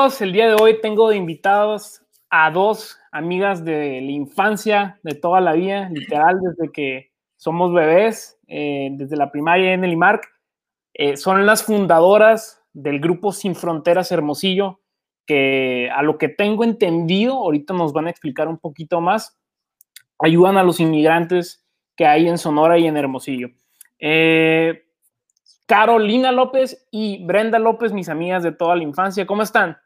El día de hoy tengo de invitados a dos amigas de la infancia, de toda la vida, literal, desde que somos bebés, eh, desde la primaria en el IMARC. Eh, son las fundadoras del grupo Sin Fronteras Hermosillo, que a lo que tengo entendido, ahorita nos van a explicar un poquito más, ayudan a los inmigrantes que hay en Sonora y en Hermosillo. Eh, Carolina López y Brenda López, mis amigas de toda la infancia, ¿cómo están?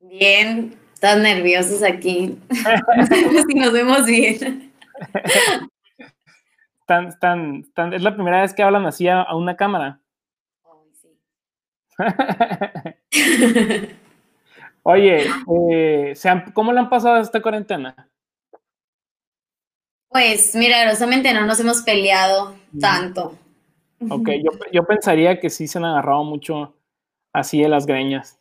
Bien, tan nerviosos aquí. si nos vemos bien. es la primera vez que hablan así a, una cámara. Oye, eh, ¿cómo le han pasado esta cuarentena? Pues milagrosamente no nos hemos peleado tanto. Ok, yo, yo pensaría que sí se han agarrado mucho así de las greñas.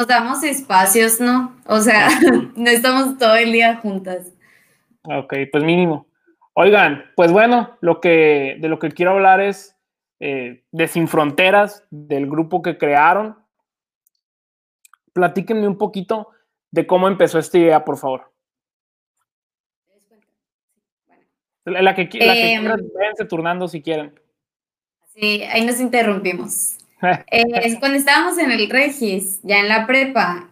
Nos damos espacios, ¿no? O sea, no estamos todo el día juntas. Ok, pues mínimo. Oigan, pues bueno, lo que, de lo que quiero hablar es eh, de Sin Fronteras, del grupo que crearon. Platíquenme un poquito de cómo empezó esta idea, por favor. La que, la que em, quieran, turnando si quieren. Sí, ahí nos interrumpimos. Eh, cuando estábamos en el Regis, ya en la prepa,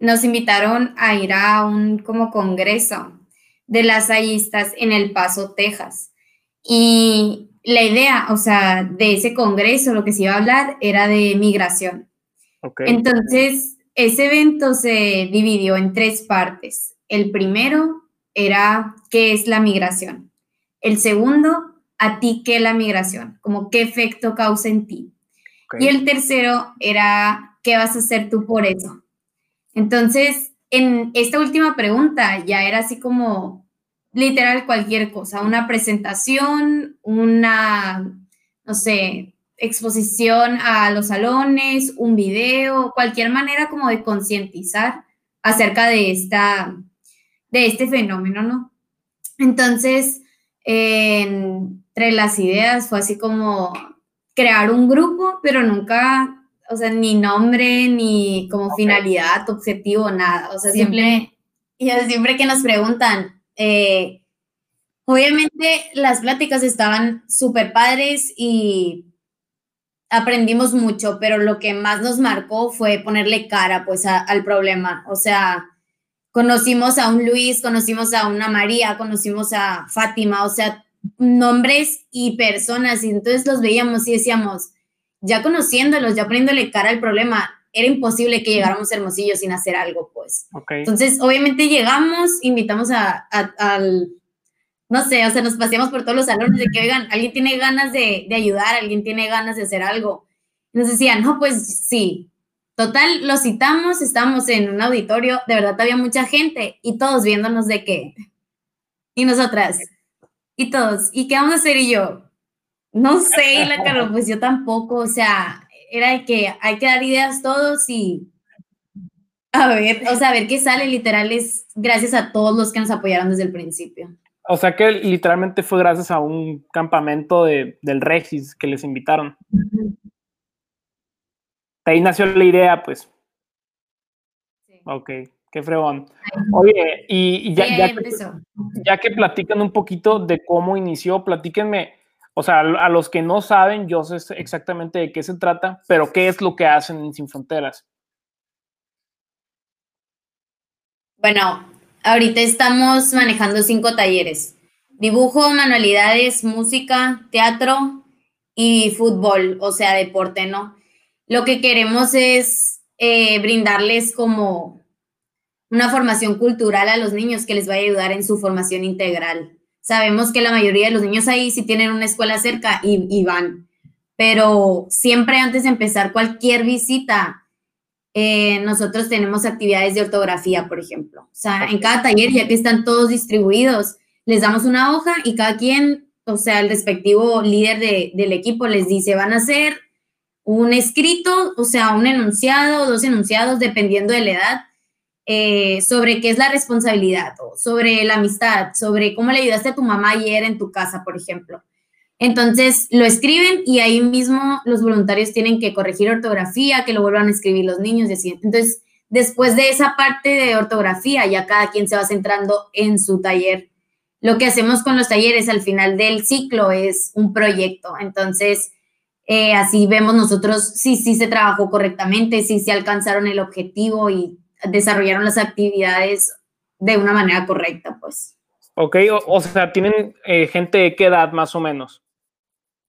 nos invitaron a ir a un como congreso de las ayistas en El Paso, Texas. Y la idea, o sea, de ese congreso, lo que se iba a hablar era de migración. Entonces, ese evento se dividió en tres partes. El primero era qué es la migración. El segundo, a ti qué es la migración, como qué efecto causa en ti. Y el tercero era, ¿qué vas a hacer tú por eso? Entonces, en esta última pregunta ya era así como literal cualquier cosa, una presentación, una, no sé, exposición a los salones, un video, cualquier manera como de concientizar acerca de, esta, de este fenómeno, ¿no? Entonces, entre las ideas fue así como crear un grupo, pero nunca, o sea, ni nombre, ni como finalidad, objetivo, nada. O sea, siempre, y siempre que nos preguntan, eh, obviamente las pláticas estaban súper padres y aprendimos mucho, pero lo que más nos marcó fue ponerle cara pues al problema. O sea, conocimos a un Luis, conocimos a una María, conocimos a Fátima, o sea, nombres y personas y entonces los veíamos y decíamos, ya conociéndolos, ya poniéndole cara al problema, era imposible que llegáramos a Hermosillo sin hacer algo, pues. Entonces, obviamente llegamos, invitamos a, al, no sé, o sea, nos paseamos por todos los salones de que, oigan, alguien tiene ganas de, de ayudar, alguien tiene ganas de hacer algo. nos decían, no, pues sí. Total, lo citamos, estamos en un auditorio, de verdad había mucha gente y todos viéndonos de qué. Y nosotras, y todos, ¿y qué vamos a hacer? Y yo, no sé, y la Carlos, pues yo tampoco, o sea, era de que hay que dar ideas todos y a ver, o sea, a ver qué sale, literal, es gracias a todos los que nos apoyaron desde el principio. O sea que literalmente fue gracias a un campamento de, del Regis que les invitaron. De ahí nació la idea, pues. Sí. Ok. Qué fregón. Oye, y, ya, ya, que, platican un poquito de cómo inició, platíquenme, o sea, a los que no saben, yo sé exactamente de qué se trata, pero ¿qué es lo que hacen en Sin Fronteras? Bueno, ahorita estamos manejando cinco talleres. Dibujo, manualidades, música, teatro y fútbol, o sea, deporte, ¿no? Lo que queremos es eh, brindarles como una formación cultural a los niños que les va a ayudar en su formación integral. Sabemos que la mayoría de los niños ahí sí tienen una escuela cerca y, van, pero siempre antes de empezar cualquier visita, eh, nosotros tenemos actividades de ortografía, por ejemplo. O sea, en cada taller, ya que están todos distribuidos, les damos una hoja y cada quien, o sea, el respectivo líder del equipo les dice, van a hacer un escrito, o sea, un enunciado, dos enunciados, dependiendo de la edad, eh, sobre qué es la responsabilidad, o sobre la amistad, sobre cómo le ayudaste a tu mamá ayer en tu casa, por ejemplo. Entonces lo escriben y ahí mismo los voluntarios tienen que corregir ortografía, que lo vuelvan a escribir los niños. Entonces, después de esa parte de ortografía, ya cada quien se va centrando en su taller. Lo que hacemos con los talleres al final del ciclo es un proyecto. Entonces, eh, así vemos nosotros si sí se trabajó correctamente, si se alcanzaron el objetivo y desarrollaron las actividades de una manera correcta, pues. Ok, o, sea, ¿tienen eh, gente de qué edad más o menos?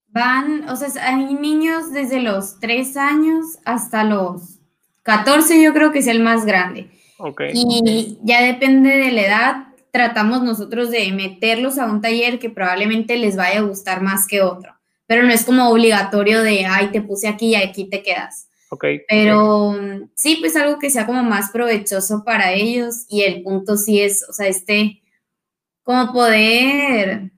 Van, o sea, hay niños desde los 3 años hasta los 14, yo creo que es el más grande. Okay. Y ya depende de la edad, tratamos nosotros de meterlos a un taller que probablemente les vaya a gustar más que otro, pero no es como obligatorio de, ay, te puse aquí y aquí te quedas. Ok. Pero sí, pues algo que sea como más provechoso para ellos y el punto sí es, o sea, este, como poder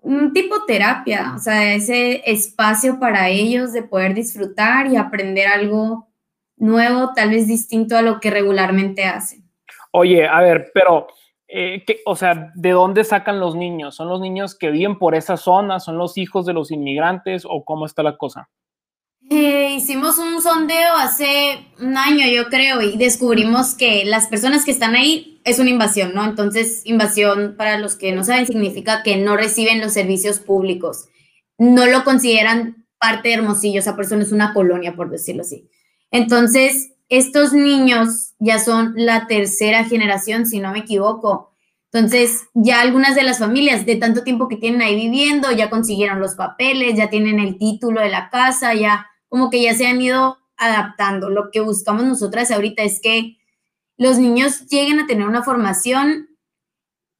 un tipo terapia, o sea, ese espacio para ellos de poder disfrutar y aprender algo nuevo, tal vez distinto a lo que regularmente hacen. Oye, a ver, pero, eh, o sea, ¿de dónde sacan los niños? ¿Son los niños que viven por esa zona? ¿Son los hijos de los inmigrantes o cómo está la cosa? Eh, hicimos un sondeo hace un año, yo creo, y descubrimos que las personas que están ahí es una invasión, ¿no? Entonces, invasión, para los que no saben, significa que no reciben los servicios públicos. No lo consideran parte de Hermosillo, esa persona es una colonia, por decirlo así. Entonces, estos niños ya son la tercera generación, si no me equivoco. Entonces, ya algunas de las familias de tanto tiempo que tienen ahí viviendo, ya consiguieron los papeles, ya tienen el título de la casa, ya como que ya se han ido adaptando. Lo que buscamos nosotras ahorita es que los niños lleguen a tener una formación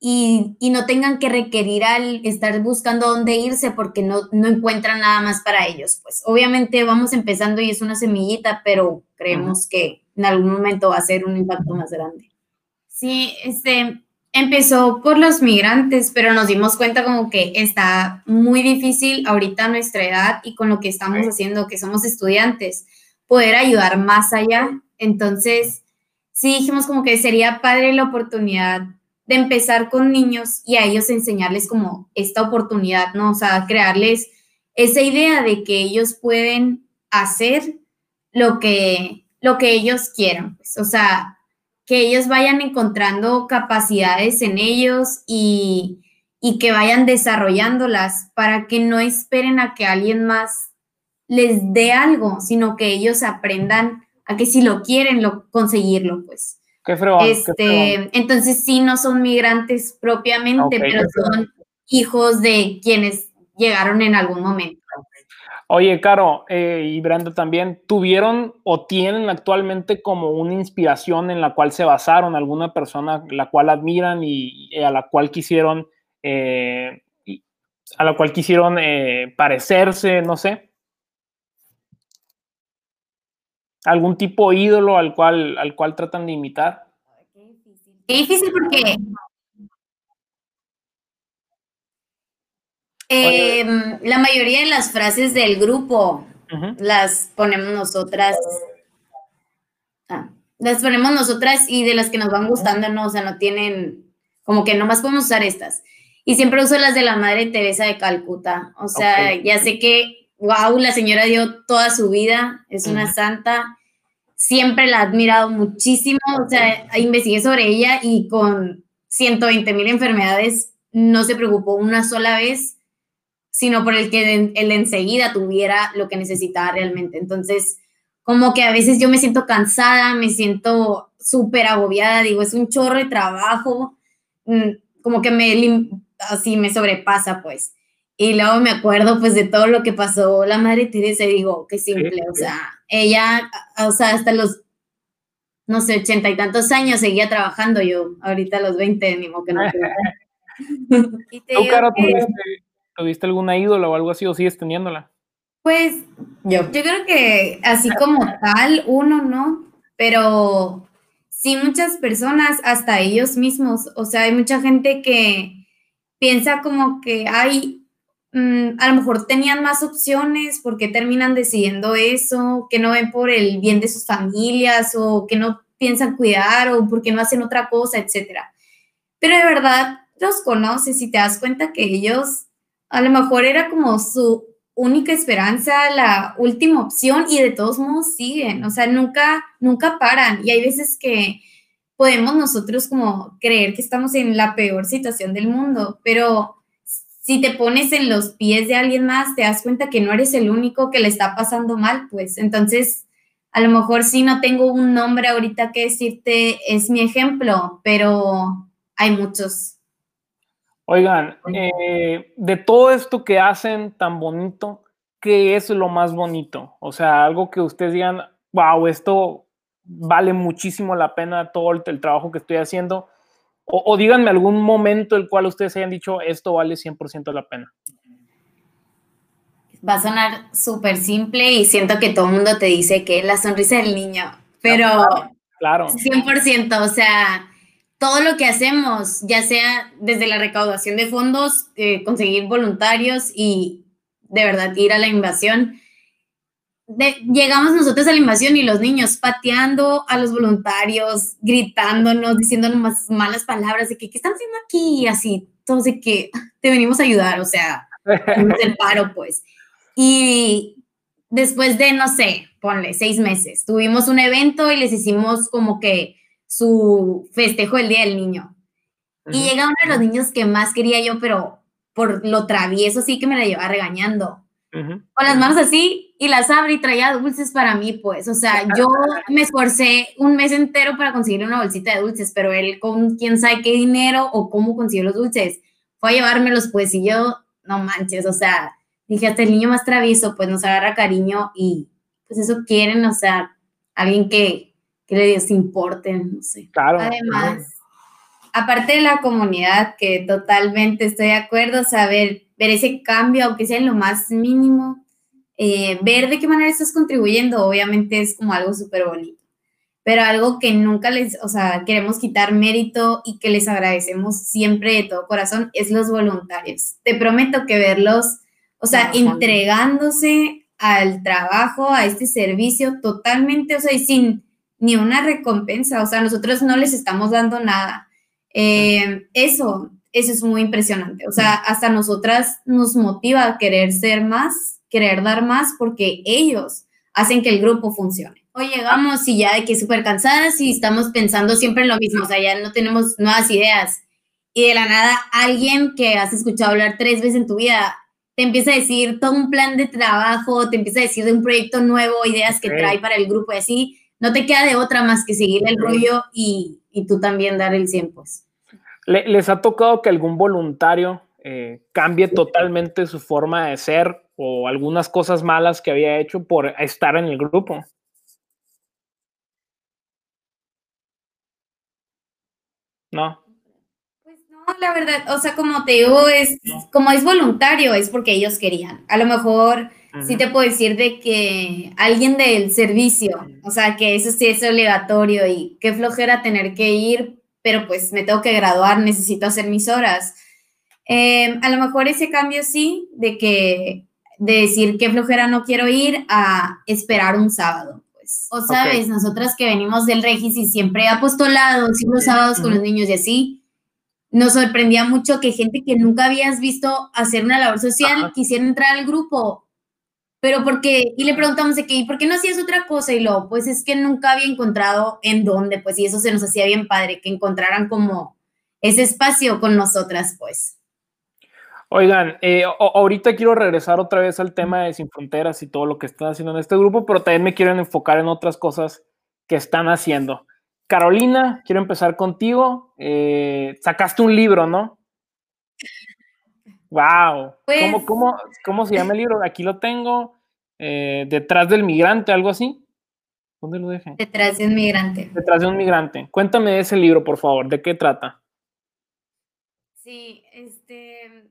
y, no tengan que requerir al estar buscando dónde irse porque no, no encuentran nada más para ellos. Pues obviamente vamos empezando y es una semillita, pero creemos que en algún momento va a ser un impacto más grande. Sí, este, empezó por los migrantes, pero nos dimos cuenta como que está muy difícil ahorita a nuestra edad y con lo que estamos haciendo, que somos estudiantes, poder ayudar más allá. Entonces, sí dijimos como que sería padre la oportunidad de empezar con niños y a ellos enseñarles como esta oportunidad, ¿no? O sea, crearles esa idea de que ellos pueden hacer lo que, lo que ellos quieran, pues, o sea, que ellos vayan encontrando capacidades en ellos y, que vayan desarrollánregándolas para que no esperen a que alguien más les dé algo, sino que ellos aprendan a que si lo quieren, lo, conseguirlo, pues. Qué fregón, este, Entonces sí, no son migrantes propiamente, pero son hijos de quienes llegaron en algún momento. Oye, Caro eh, y Brenda también, ¿tuvieron o tienen actualmente como una inspiración en la cual se basaron, alguna persona la cual admiran y, a la cual quisieron, eh, a la cual quisieron eh, parecerse, no sé? ¿Algún tipo ídolo al cual, al cual tratan de imitar? Qué difícil porque Em, la mayoría de las frases del grupo las ponemos nosotras. Ah, las ponemos nosotras y de las que nos van gustando, no, o sea, no tienen, como que nomás podemos usar estas. Y siempre uso las de la Madre Teresa de Calcuta. O sea, ya sé que, wow, la señora dio toda su vida, es una santa. Siempre la he admirado muchísimo. O sea, investigué sobre ella y con 120 mil enfermedades no se preocupó una sola vez sino por el que él enseguida tuviera lo que necesitaba realmente. Entonces, como que a veces yo me siento cansada, me siento súper agobiada, digo, es un chorro de trabajo, mm, como que me, así me sobrepasa, pues. Y luego me acuerdo, pues, de todo lo que pasó la Madre Teresa y digo, qué simple, o sea, ella, o sea, hasta los, no sé, ochenta y tantos años seguía trabajando yo, ahorita a los veinte, ni modo que no. y te ¿Tuviste alguna ídola o algo así o sigues teniéndola? Pues yo, yo creo que así como tal, uno no, pero sí muchas personas, hasta ellos mismos, o sea, hay mucha gente que piensa como que, ay, mm, a lo mejor tenían más opciones, porque terminan decidiendo eso? Que no ven por el bien de sus familias o que no piensan cuidar o porque no hacen otra cosa, etcétera. Pero de verdad los conoces y te das cuenta que ellos a lo mejor era como su única esperanza, la última opción y de todos modos siguen, o sea, nunca, nunca paran. Y hay veces que podemos nosotros como creer que estamos en la peor situación del mundo, pero si te pones en los pies de alguien más, te das cuenta que no eres el único que le está pasando mal, pues entonces a lo mejor sí no tengo un nombre ahorita que decirte, es mi ejemplo, pero hay muchos. Oigan, eh, de todo esto que hacen tan bonito, ¿qué es lo más bonito? O sea, algo que ustedes digan, wow, esto vale muchísimo la pena todo el, trabajo que estoy haciendo. O, díganme algún momento el cual ustedes hayan dicho, esto vale 100% la pena. Va a sonar súper simple y siento que todo el mundo te dice que es la sonrisa del niño, pero claro, 100%, o sea, todo lo que hacemos, ya sea desde la recaudación de fondos, eh, conseguir voluntarios y de verdad ir a la invasión, llegamos nosotros a la invasión y los niños pateando a los voluntarios, gritándonos, diciéndonos malas palabras de que, ¿qué están haciendo aquí? Y así, todos de que te venimos a ayudar, o sea, el paro, pues. Y después de, no sé, ponle seis meses, tuvimos un evento y les hicimos como que su festejo el Día del Niño. Y llega uno de los niños que más quería yo, pero por lo travieso sí que me la llevaba regañando. Con las manos así y las abre y traía dulces para mí, pues. O sea, yo me esforcé un mes entero para conseguir una bolsita de dulces, pero él con quién sabe qué dinero o cómo consiguió los dulces, fue a llevármelos, pues, y yo, no manches, o sea, dije, hasta el niño más travieso, pues nos agarra cariño y pues eso quieren, o sea, alguien que, que les importe, no sé. Claro. Además, aparte de la comunidad, que totalmente estoy de acuerdo, saber ver ese cambio, aunque sea en lo más mínimo, eh, ver de qué manera estás contribuyendo, obviamente es como algo súper bonito, pero algo que nunca les, o sea, queremos quitar mérito y que les agradecemos siempre de todo corazón es los voluntarios. Te prometo que verlos, o sea, entregándose al trabajo, a este servicio totalmente, o sea, y sin ni una recompensa, o sea, nosotros no les estamos dando nada. Eh, eso, eso es muy impresionante. O sea, hasta nosotras nos motiva a querer ser más, querer dar más, porque ellos hacen que el grupo funcione. Hoy llegamos y ya de que súper cansadas y estamos pensando siempre en lo mismo, o sea, ya no tenemos nuevas ideas. Y de la nada, alguien que has escuchado hablar tres veces en tu vida te empieza a decir todo un plan de trabajo, te empieza a decir de un proyecto nuevo, ideas que trae para el grupo y así, no te queda de otra más que seguir el rollo y, y tú también dar el 100, pues. ¿Les ha tocado que algún voluntario eh, cambie totalmente su forma de ser o algunas cosas malas que había hecho por estar en el grupo? No. Pues no, la verdad, o sea, como te digo, es como es voluntario, es porque ellos querían. A lo mejor sí te puedo decir de que alguien del servicio, o sea, que eso sí es obligatorio y qué flojera tener que ir pero pues me tengo que graduar, necesito hacer mis horas. Em, a lo mejor ese cambio sí, de que de decir qué flojera no quiero ir a esperar un sábado. Pues. O sabes, nosotras que venimos del Regis y siempre apostolados y los sábados con los niños y así, nos sorprendía mucho que gente que nunca habías visto hacer una labor social quisiera entrar al grupo pero porque, y le preguntamos de qué, ¿y por qué no hacías otra cosa? Y luego, pues es que nunca había encontrado en dónde, pues, y eso se nos hacía bien padre, que encontraran como ese espacio con nosotras, pues. Oigan, eh, ahorita quiero regresar otra vez al tema de Sin Fronteras y todo lo que están haciendo en este grupo, pero también me quiero enfocar en otras cosas que están haciendo. Carolina, quiero empezar contigo. Eh, sacaste un libro, ¿no? Wow. Pues ¿Cómo, se llama el libro? Aquí lo tengo. Eh, Detrás del migrante, algo así. ¿Dónde lo dejé? Detrás de un migrante. Detrás de un migrante. Cuéntame de ese libro, por favor. ¿De qué trata? Sí, este.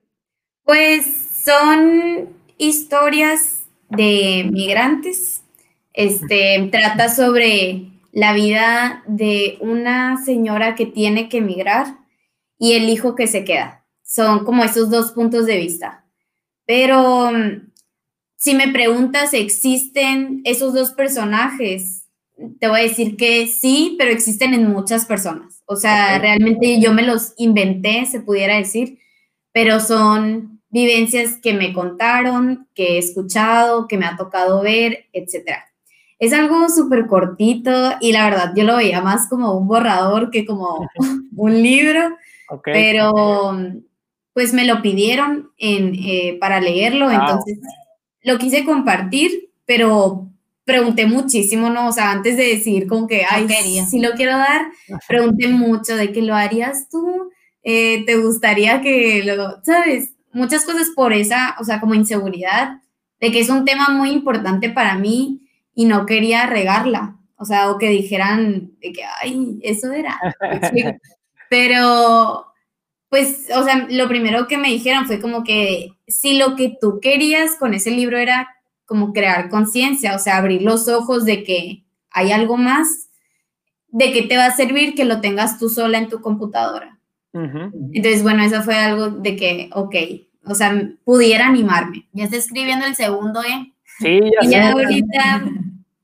Pues son historias de migrantes. Este trata sobre la vida de una señora que tiene que emigrar y el hijo que se queda son como esos dos puntos de vista. Pero mm, si me preguntas, ¿existen esos dos personajes? Te voy a decir que sí, pero existen en muchas personas. O sea, realmente yo me los inventé, se pudiera decir, pero son vivencias que me contaron, que he escuchado, que me ha tocado ver, etc. Es algo súper cortito y la verdad yo lo veía más como un borrador que como un libro, pero pues me lo pidieron en, eh, para leerlo, ah, entonces lo quise compartir, pero pregunté muchísimo, ¿no? O sea, antes de decir como que, ay, si lo quiero dar, pregunté mucho de que lo harías tú, eh, te gustaría que lo, ¿sabes? Muchas cosas por esa, o sea, como inseguridad, de que es un tema muy importante para mí y no quería regarla, o sea, o que dijeran de que, ay, eso era. Pero, pues, o sea, lo primero que me dijeron fue como que si lo que tú querías con ese libro era como crear conciencia, o sea, abrir los ojos de que hay algo más, de que te va a servir que lo tengas tú sola en tu computadora. Entonces, bueno, eso fue algo de que, ok, o sea, pudiera animarme. Ya está escribiendo el segundo, ¿eh? Sí, ya, y ya ahorita,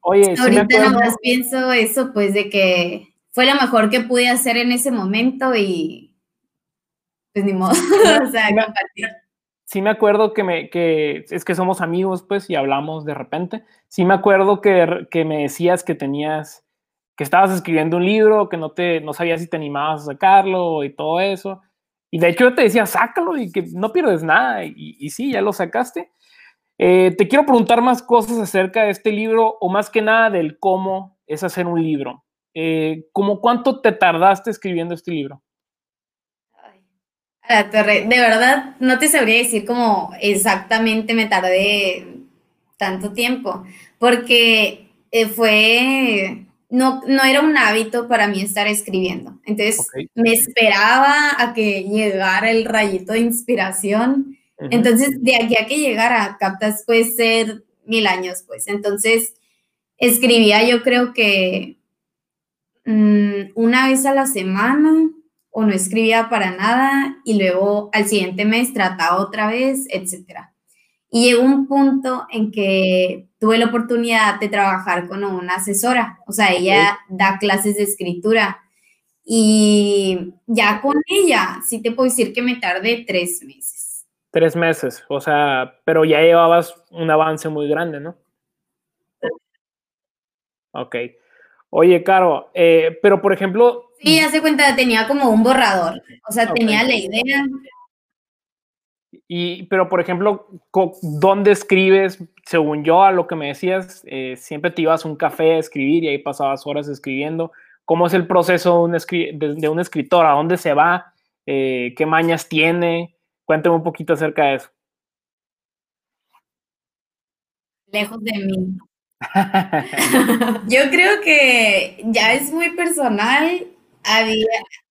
Oye, ahorita nomás pienso eso, pues, de que fue lo mejor que pude hacer en ese momento y pues ni modo, o sea, compartir sí me acuerdo que me, que es que somos amigos, pues, y hablamos de repente. Sí me acuerdo que, que me decías que tenías, que estabas escribiendo un libro, que no te, no sabías si te animabas a sacarlo y todo eso. Y de hecho yo te decía, sácalo y que no pierdes nada. Y, y sí, ya lo sacaste. Eh, te quiero preguntar más cosas acerca de este libro o más que nada del cómo es hacer un libro. Eh, ¿Cómo cuánto te tardaste escribiendo este libro? De verdad, no te sabría decir cómo exactamente me tardé tanto tiempo, porque eh, fue, no, no era un hábito para mí estar escribiendo. Entonces, me esperaba a que llegara el rayito de inspiración. Entonces, de aquí a que llegara, captas, puede ser mil años, pues. Entonces, escribía yo creo que mm, una vez a la semana o no escribía para nada y luego al siguiente mes trataba otra vez, etc. Y llegó un punto en que tuve la oportunidad de trabajar con una asesora, o sea, ella da clases de escritura y ya con ella sí te puedo decir que me tardé tres meses. Tres meses, o sea, pero ya llevabas un avance muy grande, ¿no? Ok. Oye, Caro, eh, pero por ejemplo, Sí, hace cuenta, tenía como un borrador, o sea, tenía la idea. Y, pero, por ejemplo, ¿dónde escribes? Según yo, a lo que me decías, eh, siempre te ibas a un café a escribir y ahí pasabas horas escribiendo. ¿Cómo es el proceso de un, de, un escritor? ¿A dónde se va? Eh, ¿Qué mañas tiene? Cuéntame un poquito acerca de eso. Lejos de mí. yo creo que ya es muy personal había,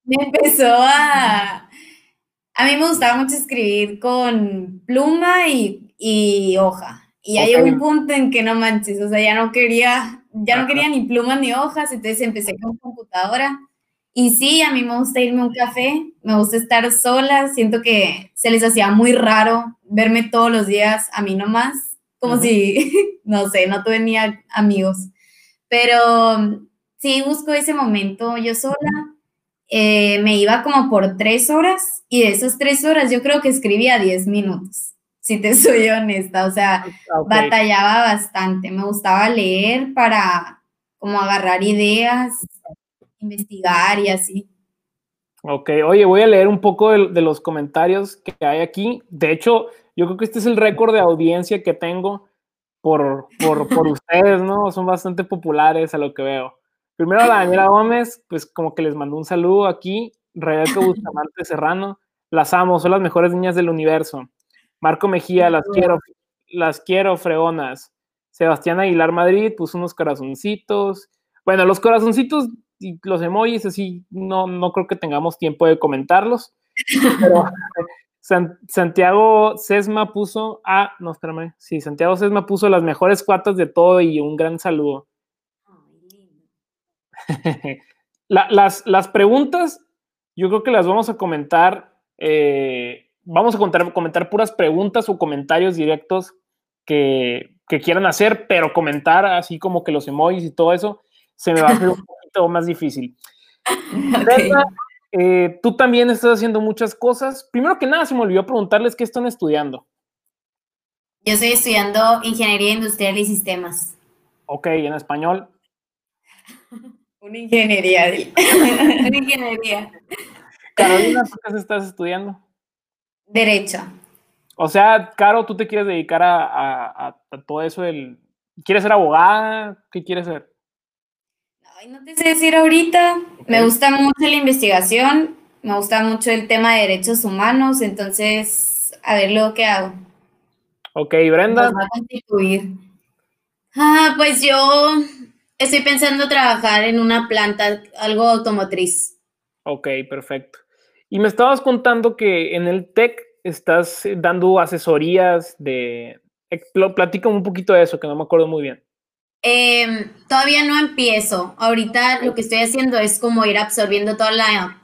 me empezó a... A mí me gustaba mucho escribir con pluma y, hoja. Y hay un punto en que no manches, o sea, ya no quería, ya no quería ni plumas ni hojas, entonces empecé con computadora. Y sí, a mí me gusta irme a un café, me gusta estar sola, siento que se les hacía muy raro verme todos los días a mí nomás, como si, no sé, no tenía amigos. Pero sí busco ese momento yo sola. Eh, me iba como por tres horas y de esas tres horas yo creo que escribía diez minutos, si te soy honesta. O sea, batallaba bastante. Me gustaba leer para como agarrar ideas, investigar y así. Ok, oye, voy a leer un poco de, los comentarios que hay aquí. De hecho, yo creo que este es el récord de audiencia que tengo por, por, por ustedes, ¿no? Son bastante populares a lo que veo. Primero a Daniela Gómez, pues como que les mandó un saludo aquí. Rebeca Bustamante Serrano, las amo, son las mejores niñas del universo. Marco Mejía, las quiero, las quiero, fregonas. Sebastián Aguilar Madrid puso unos corazoncitos. Bueno, los corazoncitos y los emojis, así no, no creo que tengamos tiempo de comentarlos. Pero Santiago Sesma puso, ah, no, espérame, sí, Santiago Sesma puso las mejores cuatas de todo y un gran saludo. las, las, preguntas, yo creo que las vamos a comentar. Eh, vamos a contar, comentar puras preguntas o comentarios directos que, que, quieran hacer, pero comentar así como que los emojis y todo eso se me va a hacer un poquito más difícil. eh, tú también estás haciendo muchas cosas. Primero que nada, se me olvidó preguntarles qué están estudiando. Yo estoy estudiando Ingeniería Industrial y Sistemas. Ok, en español. Una ingeniería. Una ingeniería. Carolina, ¿tú qué estás estudiando? Derecho. O sea, Caro, ¿tú te quieres dedicar a, todo eso del... ¿Quieres ser abogada? ¿Qué quieres ser? Ay, no te sé decir ahorita. Me gusta mucho la investigación, me gusta mucho el tema de derechos humanos, entonces, a ver lo que hago. Ok, Brenda. a constituir. Ah, pues yo estoy pensando trabajar en una planta, algo automotriz. Ok, perfecto. Y me estabas contando que en el TEC estás dando asesorías de... Platícame un poquito de eso, que no me acuerdo muy bien. Em, todavía no empiezo. Ahorita lo que estoy haciendo es como ir absorbiendo toda la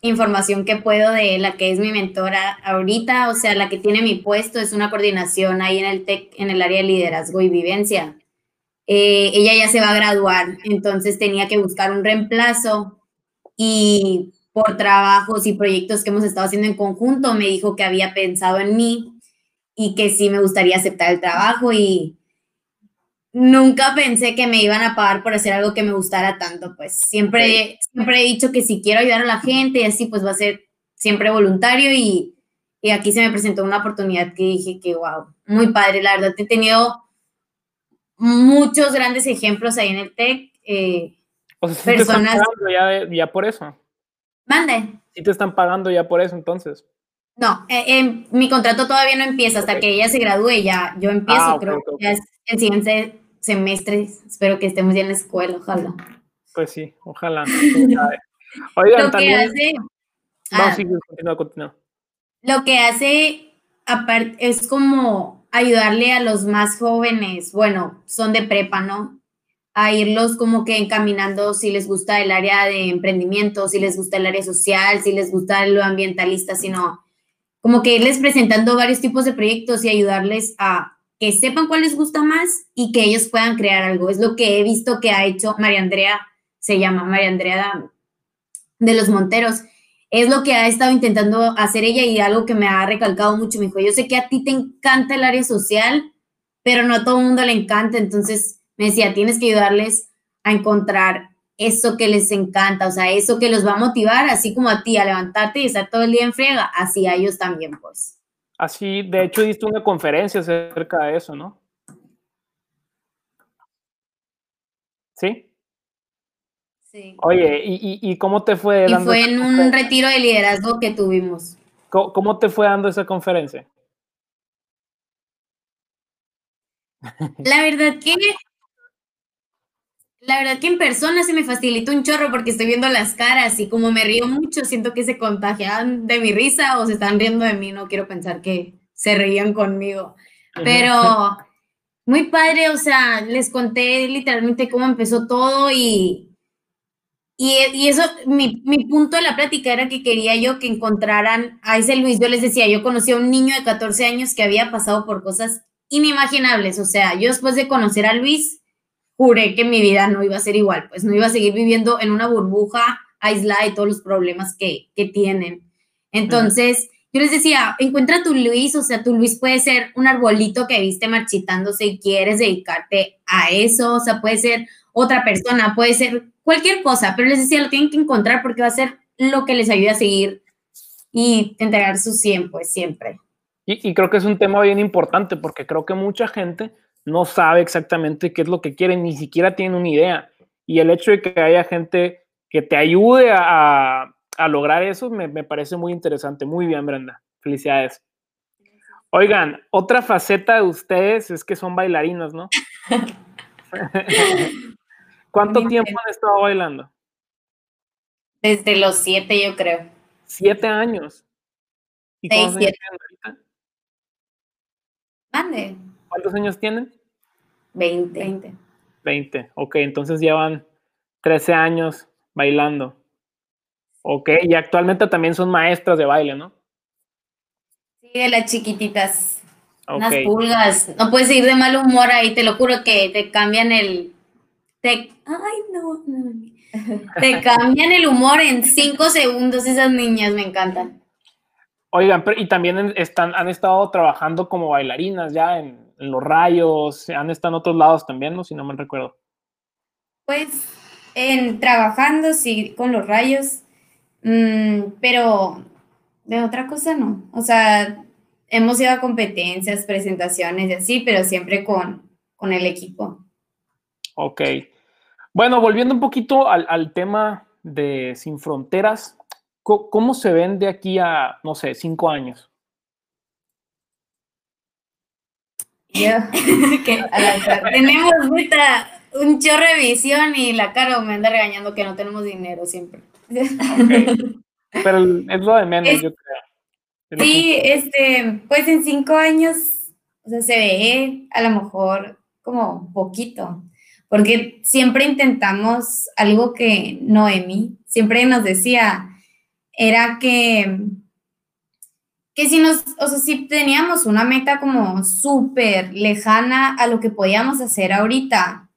información que puedo de la que es mi mentora ahorita, o sea, la que tiene mi puesto es una coordinación ahí en el TEC, en el área de liderazgo y vivencia. Eh, ella ya se va a graduar, entonces tenía que buscar un reemplazo y por trabajos y proyectos que hemos estado haciendo en conjunto, me dijo que había pensado en mí y que sí me gustaría aceptar el trabajo y nunca pensé que me iban a pagar por hacer algo que me gustara tanto, pues. Siempre, siempre he dicho que si quiero ayudar a la gente y así, pues va a ser siempre voluntario y, y aquí se me presentó una oportunidad que dije que, wow, muy padre, la verdad, he tenido muchos grandes ejemplos ahí en el TEC. Eh, o sea, ¿sí personas... te están pagando ya, por eso. Mande. ¿Sí te están pagando ya por eso entonces? No, eh, mi contrato todavía no empieza hasta que ella se gradúe, ya yo empiezo, ah, creo que ya es el siguiente semestre, espero que estemos ya en la escuela, ojalá. Pues sí, ojalá. Oigan, lo también... Que hace, no, ah, sí, continúa, continúa. Lo que hace aparte es como ayudarle a los más jóvenes, bueno, son de prepa, ¿no? A irlos como que encaminando si les gusta el área de emprendimiento, si les gusta el área social, si les gusta lo ambientalista, sino como que irles presentando varios tipos de proyectos y ayudarles a que sepan cuál les gusta más y que ellos puedan crear algo. Es lo que he visto que ha hecho María Andrea, se llama María Andrea de los Monteros es lo que ha estado intentando hacer ella y algo que me ha recalcado mucho. Me dijo, yo sé que a ti te encanta el área social, pero no a todo el mundo le encanta. Entonces me decía, tienes que ayudarles a encontrar eso que les encanta, o sea, eso que los va a motivar, así como a ti, a levantarte y estar todo el día en friega, así a ellos también, pues. Así, de hecho, diste una conferencia acerca de eso, ¿no? ¿Sí? Oye, ¿y, cómo te fue? Y fue en un retiro de liderazgo que tuvimos. ¿Cómo, te fue dando esa conferencia? La verdad que la verdad que en persona se me facilitó un chorro porque estoy viendo las caras y como me río mucho, siento que se contagian de mi risa o se están riendo de mí. No quiero pensar que se reían conmigo. Pero muy padre, o sea, les conté literalmente cómo empezó todo y, y, eso, mi, mi, punto de la plática era que quería yo que encontraran a ese Luis. Yo les decía, yo conocí a un niño de 14 años que había pasado por cosas inimaginables. O sea, yo después de conocer a Luis, juré que mi vida no iba a ser igual, pues no iba a seguir viviendo en una burbuja aislada de todos los problemas que, que tienen. Entonces, yo les decía, encuentra tu Luis, o sea, tu Luis puede ser un arbolito que viste marchitándose y quieres dedicarte a eso, o sea, puede ser otra persona, puede ser cualquier cosa, pero les decía, lo tienen que encontrar porque va a ser lo que les ayude a seguir y entregar su 100, pues siempre. Y, creo que es un tema bien importante porque creo que mucha gente no sabe exactamente qué es lo que quiere, ni siquiera tiene una idea. Y el hecho de que haya gente que te ayude a, a lograr eso me, me, parece muy interesante. Muy bien, Brenda. Felicidades. Oigan, otra faceta de ustedes es que son bailarinas, ¿no? ¿Cuánto tiempo han estado bailando? Desde los siete, yo creo. ¿Siete años? ¿Y Seis, siete. Mande. ¿Cuántos años tienen? Veinte. Veinte. Veinte, ok, entonces llevan trece años bailando. Ok, y actualmente también son maestras de baile, ¿no? Sí, de las chiquititas. Unas pulgas. No puedes ir de mal humor ahí, te lo juro que te cambian el, te, ay, no, Te cambian el humor en cinco segundos esas niñas, me encantan. Oigan, y también están, han estado trabajando como bailarinas ya en, los rayos, han estado en otros lados también, ¿no? Si no me recuerdo. Pues en trabajando, sí, con los rayos, mm, pero de otra cosa no. O sea, hemos ido a competencias, presentaciones y así, pero siempre con, con el equipo. Ok. Bueno, volviendo un poquito al, tema de Sin Fronteras, ¿cómo, se ven de aquí a, no sé, cinco años? tenemos un chorro de visión y la cara me anda regañando que no tenemos dinero siempre. Pero es lo de menos, yo creo. Sí, este, pues en cinco años, o sea, se ve a lo mejor como poquito, porque siempre intentamos algo que Noemi siempre nos decía, era que, que si nos, o sea, si teníamos una meta como súper lejana a lo que podíamos hacer ahorita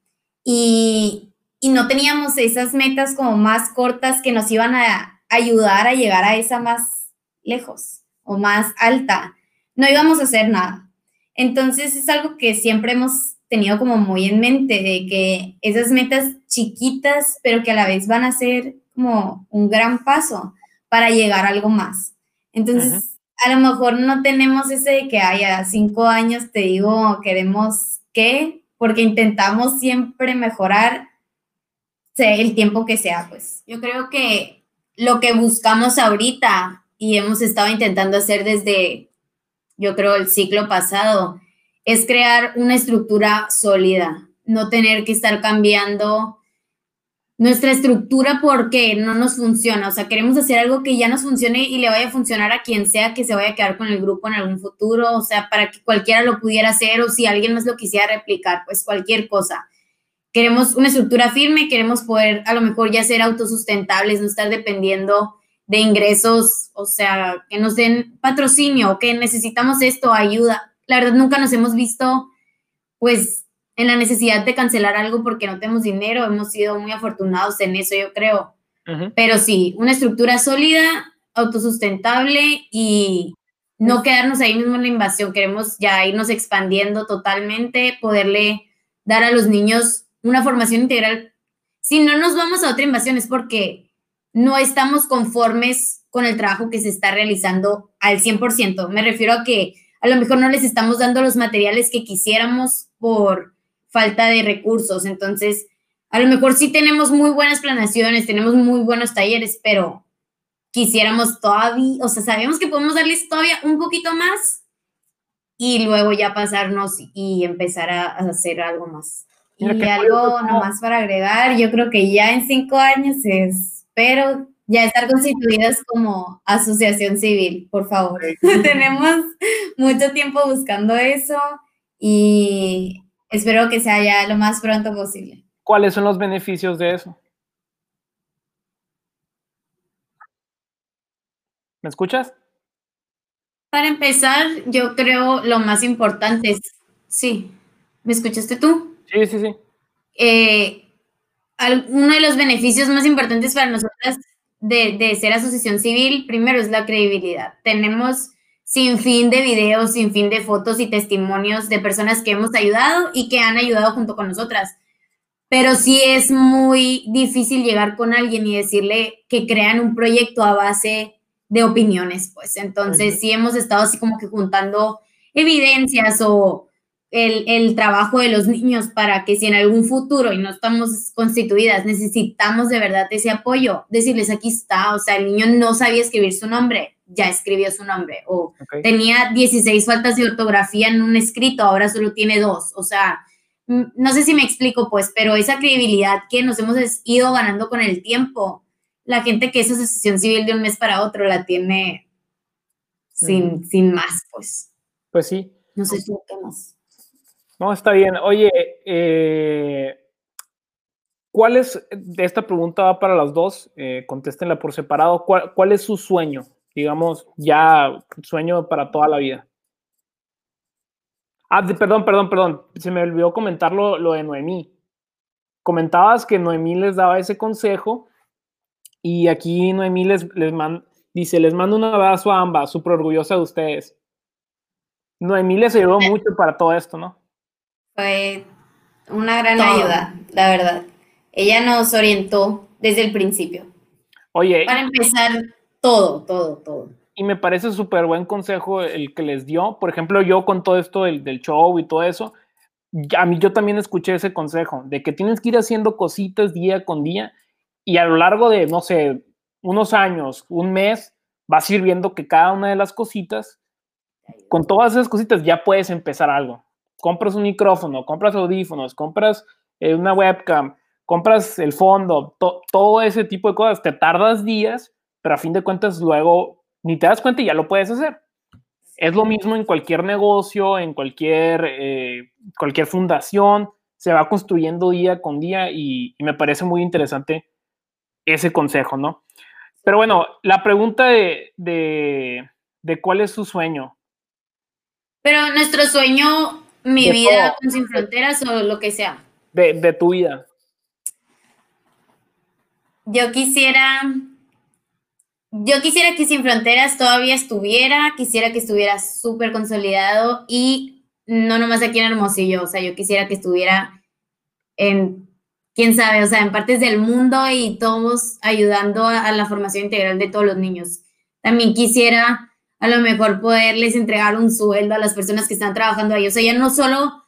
y, y no teníamos esas metas como más cortas que nos iban a ayudar a llegar a esa más lejos o más alta, no íbamos a hacer nada. Entonces es algo que siempre hemos tenido como muy en mente de que esas metas chiquitas, pero que a la vez van a ser como un gran paso para llegar a algo más. Entonces, a lo mejor no tenemos ese de que haya cinco años, te digo, queremos qué, porque intentamos siempre mejorar el tiempo que sea, pues. Yo creo que lo que buscamos ahorita y hemos estado intentando hacer desde, yo creo, el ciclo pasado, es crear una estructura sólida, no tener que estar cambiando nuestra estructura porque no nos funciona. O sea, queremos hacer algo que ya nos funcione y le vaya a funcionar a quien sea que se vaya a quedar con el grupo en algún futuro. O sea, para que cualquiera lo pudiera hacer o si alguien más lo quisiera replicar, pues cualquier cosa. Queremos una estructura firme, queremos poder a lo mejor ya ser autosustentables, no estar dependiendo de ingresos, o sea, que nos den patrocinio, que necesitamos esto, ayuda la verdad nunca nos hemos visto pues en la necesidad de cancelar algo porque no tenemos dinero, hemos sido muy afortunados en eso, yo creo. Pero sí, una estructura sólida, autosustentable y no quedarnos ahí mismo en la invasión, queremos ya irnos expandiendo totalmente, poderle dar a los niños una formación integral. Si no nos vamos a otra invasión es porque no estamos conformes con el trabajo que se está realizando al 100%. Me refiero a que a lo mejor no les estamos dando los materiales que quisiéramos por falta de recursos. Entonces, a lo mejor sí tenemos muy buenas planeaciones, tenemos muy buenos talleres, pero quisiéramos todavía, o sea, sabemos que podemos darles todavía un poquito más y luego ya pasarnos y empezar a, hacer algo más. y algo nomás para agregar, yo creo que ya en cinco años espero ya estar constituidas como asociación civil, por favor. Tenemos mucho tiempo buscando eso y espero que sea ya lo más pronto posible. ¿Cuáles son los beneficios de eso? ¿Me escuchas? Para empezar, yo creo lo más importante es, sí, ¿me escuchaste tú? Sí, sí, sí. Eh, uno de los beneficios más importantes para nosotras de, ser asociación civil, primero es la credibilidad. Tenemos sin fin de videos, sin fin de fotos y testimonios de personas que hemos ayudado y que han ayudado junto con nosotras. Pero sí es muy difícil llegar con alguien y decirle que crean un proyecto a base de opiniones, pues. Entonces, sí hemos estado así como que juntando evidencias o el, trabajo de los niños para que si en algún futuro y no estamos constituidas, necesitamos de verdad ese apoyo, decirles aquí está, o sea, el niño no sabía escribir su nombre, ya escribió su nombre, o tenía 16 faltas de ortografía en un escrito, ahora solo tiene dos, o sea, no sé si me explico, pues, pero esa credibilidad que nos hemos ido ganando con el tiempo, la gente que es asociación civil de un mes para otro la tiene sin, sin más, pues. Pues sí. No sé si qué más. No, está bien. Oye, eh, ¿cuál es, de esta pregunta va para las dos, eh, contéstenla por separado, ¿cuál, es su sueño? Digamos, ya sueño para toda la vida. Ah, perdón, perdón, perdón, se me olvidó comentar lo, de Noemí. comentabas que Noemí les daba ese consejo y aquí Noemí les, les dice, les mando un abrazo a ambas, súper orgullosa de ustedes. Noemí les ayudó mucho para todo esto, ¿no? Fue una gran ayuda, la verdad. Ella nos orientó desde el principio. Oye. Para empezar, todo, todo, todo. Y me parece súper buen consejo el que les dio. Por ejemplo, yo con todo esto del, del show y todo eso, a mí yo también escuché ese consejo de que tienes que ir haciendo cositas día con día y a lo largo de, no sé, unos años, un mes, vas a ir viendo que cada una de las cositas, con todas esas cositas ya puedes empezar algo. Compras un micrófono, compras audífonos, compras eh, una webcam, compras el fondo, todo ese tipo de cosas. Te tardas días, pero a fin de cuentas luego ni te das cuenta y ya lo puedes hacer. Es lo mismo en cualquier negocio, en cualquier, eh, cualquier fundación, se va construyendo día con día y, me parece muy interesante ese consejo, ¿no? Pero bueno, la pregunta de, de, cuál es su sueño. Pero nuestro sueño, mi vida con Sin Fronteras o lo que sea. De, de tu vida. Yo quisiera yo quisiera que Sin Fronteras todavía estuviera, quisiera que estuviera súper consolidado y no nomás aquí en Hermosillo, o sea, yo quisiera que estuviera en, quién sabe, o sea, en partes del mundo y todos ayudando a, la formación integral de todos los niños. También quisiera a lo mejor poderles entregar un sueldo a las personas que están trabajando ahí, o sea, ya no solo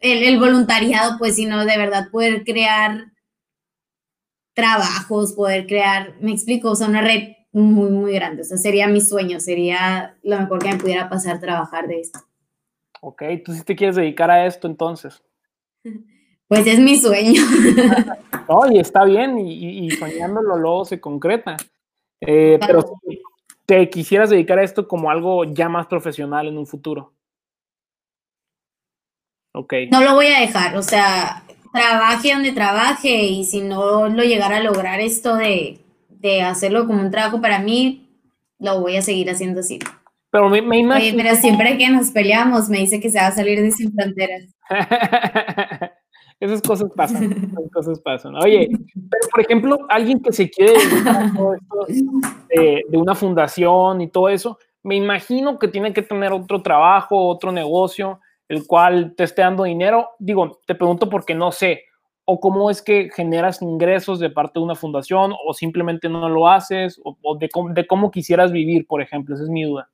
el, el voluntariado, pues, sino de verdad poder crear trabajos, poder crear, me explico, o sea, una red muy, muy grande. O sea, sería mi sueño, sería lo mejor que me pudiera pasar trabajar de esto. Ok, tú sí te quieres dedicar a esto entonces. Pues es mi sueño. Oye, está bien y, soñándolo luego se concreta. Eh, pero te quisieras dedicar a esto como algo ya más profesional en un futuro. Ok. No lo voy a dejar, o sea, trabaje donde trabaje y si no lo llegara a lograr esto de, hacerlo como un trabajo para mí, lo voy a seguir haciendo así. Pero me, imagino... pero siempre que nos peleamos me dice que se va a salir de Sin Fronteras. esas cosas pasan, esas cosas pasan. Oye, pero por ejemplo, alguien que se quiere de, de, una fundación y todo eso, me imagino que tiene que tener otro trabajo, otro negocio el cual te esté dando dinero? Digo, te pregunto porque no sé, o cómo es que generas ingresos de parte de una fundación, o simplemente no lo haces, o, de, cómo, quisieras vivir, por ejemplo, esa es mi duda.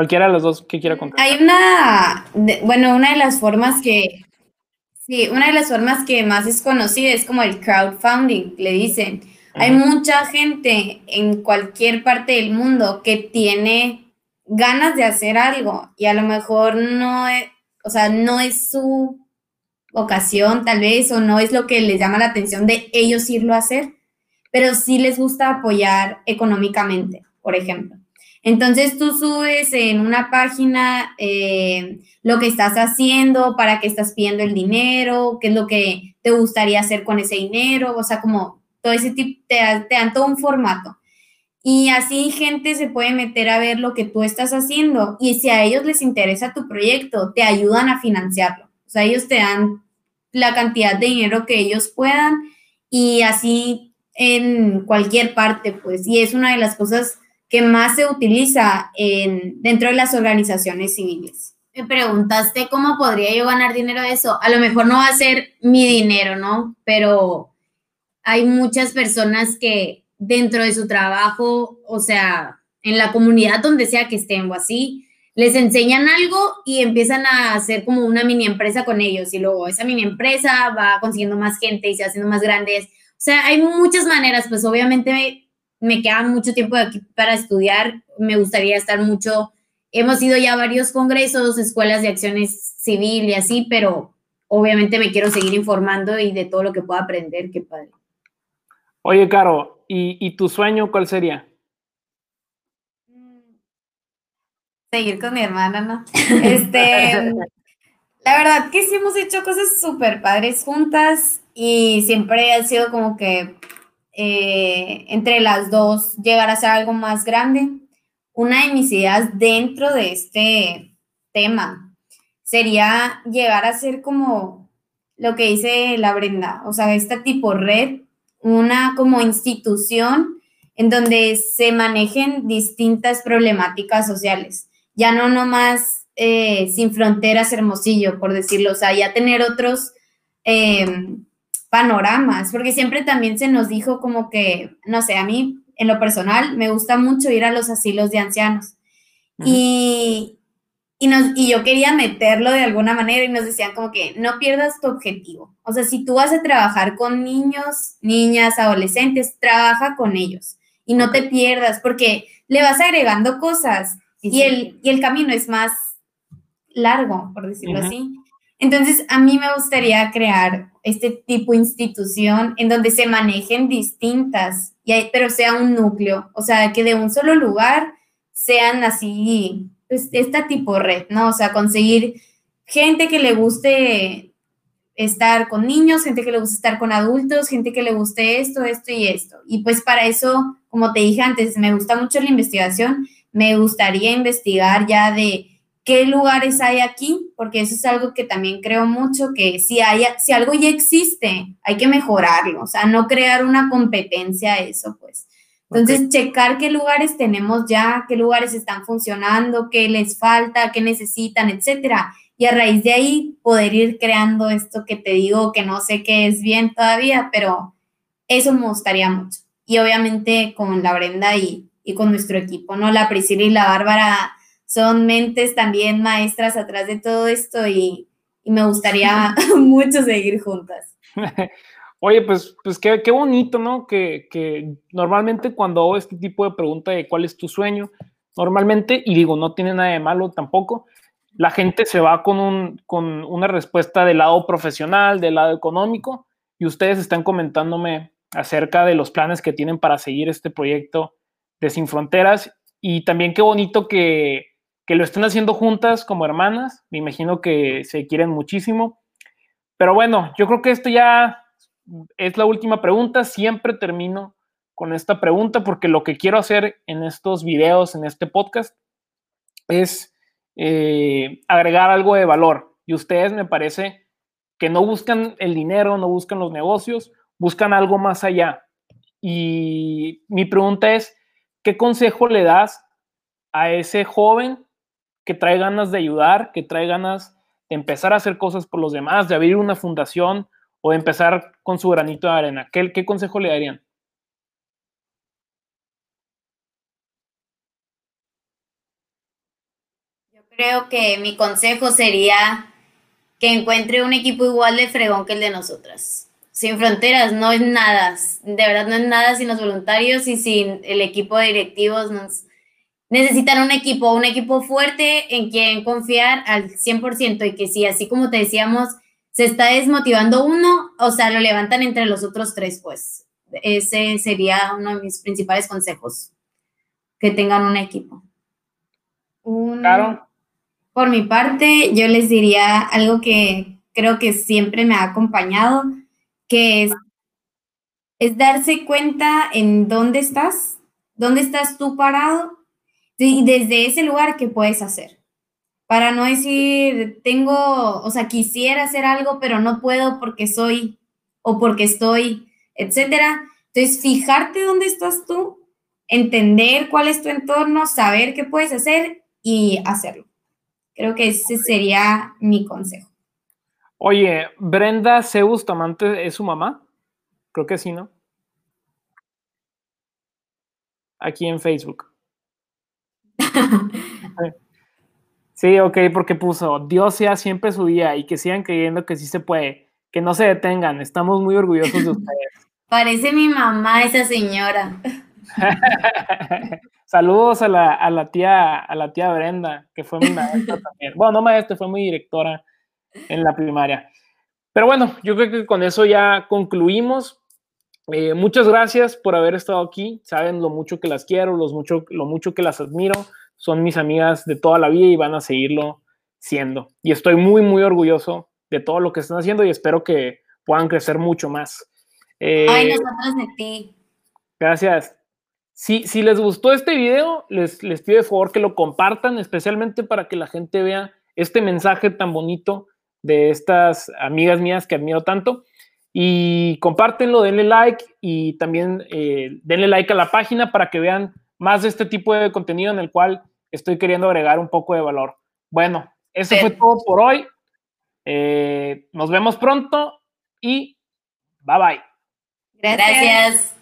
Cualquiera de los dos que quiera contar. Hay una, bueno, una de las formas que, sí, una de las formas que más es conocida es como el crowdfunding, le dicen. Hay mucha gente en cualquier parte del mundo que tiene ganas de hacer algo y a lo mejor no es, o sea, no es su ocasión tal vez o no es lo que les llama la atención de ellos irlo a hacer, pero sí les gusta apoyar económicamente, por ejemplo. Entonces tú subes en una página eh, lo que estás haciendo, para qué estás pidiendo el dinero, qué es lo que te gustaría hacer con ese dinero, o sea, como todo ese tipo, te, te dan todo un formato. Y así gente se puede meter a ver lo que tú estás haciendo y si a ellos les interesa tu proyecto, te ayudan a financiarlo. O sea, ellos te dan la cantidad de dinero que ellos puedan y así en cualquier parte, pues. Y es una de las cosas que más se utiliza en, dentro de las organizaciones civiles. Me preguntaste cómo podría yo ganar dinero de eso. A lo mejor no va a ser mi dinero, ¿no? Pero hay muchas personas que dentro de su trabajo, o sea, en la comunidad donde sea que estén o así, les enseñan algo y empiezan a hacer como una mini empresa con ellos y luego esa mini empresa va consiguiendo más gente y se haciendo más grandes. O sea, hay muchas maneras, pues obviamente me, queda mucho tiempo aquí para estudiar, me gustaría estar mucho, hemos ido ya a varios congresos, escuelas de acciones civil y así, pero obviamente me quiero seguir informando y de todo lo que pueda aprender, qué padre. Oye, Caro, ¿y, tu sueño cuál sería? Seguir con mi hermana, ¿no? Este, la verdad que sí hemos hecho cosas súper padres juntas y siempre ha sido como que eh, entre las dos llegar a ser algo más grande. Una de mis ideas dentro de este tema sería llegar a ser como lo que dice la Brenda, o sea, esta tipo red, una como institución en donde se manejen distintas problemáticas sociales, ya no nomás eh, sin fronteras Hermosillo, por decirlo, o sea, ya tener otros em, panoramas, porque siempre también se nos dijo como que, no sé, a mí en lo personal me gusta mucho ir a los asilos de ancianos. Y, y, nos, y yo quería meterlo de alguna manera y nos decían como que no pierdas tu objetivo. O sea, si tú vas a trabajar con niños, niñas, adolescentes, trabaja con ellos y no te pierdas porque le vas agregando cosas y, el, y el camino es más largo, por decirlo así. Entonces, a mí me gustaría crear este tipo de institución en donde se manejen distintas, y pero sea un núcleo, o sea, que de un solo lugar sean así pues, esta tipo red, ¿no? O sea, conseguir gente que le guste estar con niños, gente que le guste estar con adultos, gente que le guste esto, esto y esto. Y pues para eso, como te dije antes, me gusta mucho la investigación, me gustaría investigar ya de qué lugares hay aquí, porque eso es algo que también creo mucho, que si, hay, si algo ya existe, hay que mejorarlo, o sea, no crear una competencia a eso, pues. Entonces, checar qué lugares tenemos ya, qué lugares están funcionando, qué les falta, qué necesitan, etcétera. Y a raíz de ahí poder ir creando esto que te digo, que no sé qué es bien todavía, pero eso me gustaría mucho. Y obviamente con la Brenda y, y con nuestro equipo, ¿no? La Priscila y la Bárbara son mentes también maestras atrás de todo esto y, y me gustaría mucho seguir juntas. Oye, pues, pues qué, qué bonito, ¿no? Que, que, normalmente cuando hago este tipo de pregunta de cuál es tu sueño, normalmente, y digo, no tiene nada de malo tampoco, la gente se va con, un, con una respuesta del lado profesional, del lado económico, y ustedes están comentándome acerca de los planes que tienen para seguir este proyecto de Sin Fronteras, y también qué bonito que, que lo estén haciendo juntas como hermanas, me imagino que se quieren muchísimo. Pero bueno, yo creo que esto ya es la última pregunta. Siempre termino con esta pregunta porque lo que quiero hacer en estos videos, en este podcast, es eh, agregar algo de valor. Y ustedes me parece que no buscan el dinero, no buscan los negocios, buscan algo más allá. Y mi pregunta es, ¿qué consejo le das a ese joven que trae ganas de ayudar, que trae ganas de empezar a hacer cosas por los demás, de abrir una fundación, o empezar con su granito de arena? ¿Qué, qué consejo le darían? Yo creo que mi consejo sería que encuentre un equipo igual de fregón que el de nosotras. Sin fronteras no es nada, de verdad no es nada sin los voluntarios y sin el equipo de directivos. Necesitan un equipo, un equipo fuerte en quien confiar al 100% y que sí, así como te decíamos, se está desmotivando uno, o sea, lo levantan entre los otros tres, pues. Ese sería uno de mis principales consejos, que tengan un equipo. claro. Por mi parte, yo les diría algo que creo que siempre me ha acompañado, que es, es darse cuenta en dónde estás, dónde estás tú parado y desde ese lugar qué puedes hacer para no decir, tengo, o sea, quisiera hacer algo, pero no puedo porque soy o porque estoy, etcétera. Entonces, fijarte dónde estás tú, entender cuál es tu entorno, saber qué puedes hacer y hacerlo. Creo que ese sería mi consejo. Oye, Brenda Zeus Tamante es su mamá. Creo que sí, ¿no? Aquí en Facebook. Sí, ok, porque puso, Dios sea siempre su día y que sigan creyendo que sí se puede, que no se detengan, estamos muy orgullosos de ustedes. Parece mi mamá esa señora. Saludos a la, a la, tía, a la tía Brenda, que fue mi maestra también. Bueno, no maestra, fue mi directora en la primaria. Pero bueno, yo creo que con eso ya concluimos. Eh, muchas gracias por haber estado aquí. Saben lo mucho que las quiero, los mucho, lo mucho que las admiro son mis amigas de toda la vida y van a seguirlo siendo. Y estoy muy, muy orgulloso de todo lo que están haciendo y espero que puedan crecer mucho más. Eh, Ay, nosotros de ti. Gracias. Si, si les gustó este video, les, les pido de favor que lo compartan, especialmente para que la gente vea este mensaje tan bonito de estas amigas mías que admiro tanto. Y compártenlo, denle like y también eh, denle like a la página para que vean más de este tipo de contenido en el cual estoy queriendo agregar un poco de valor. Bueno, eso fue todo por hoy. Eh, nos vemos pronto y bye bye. Gracias.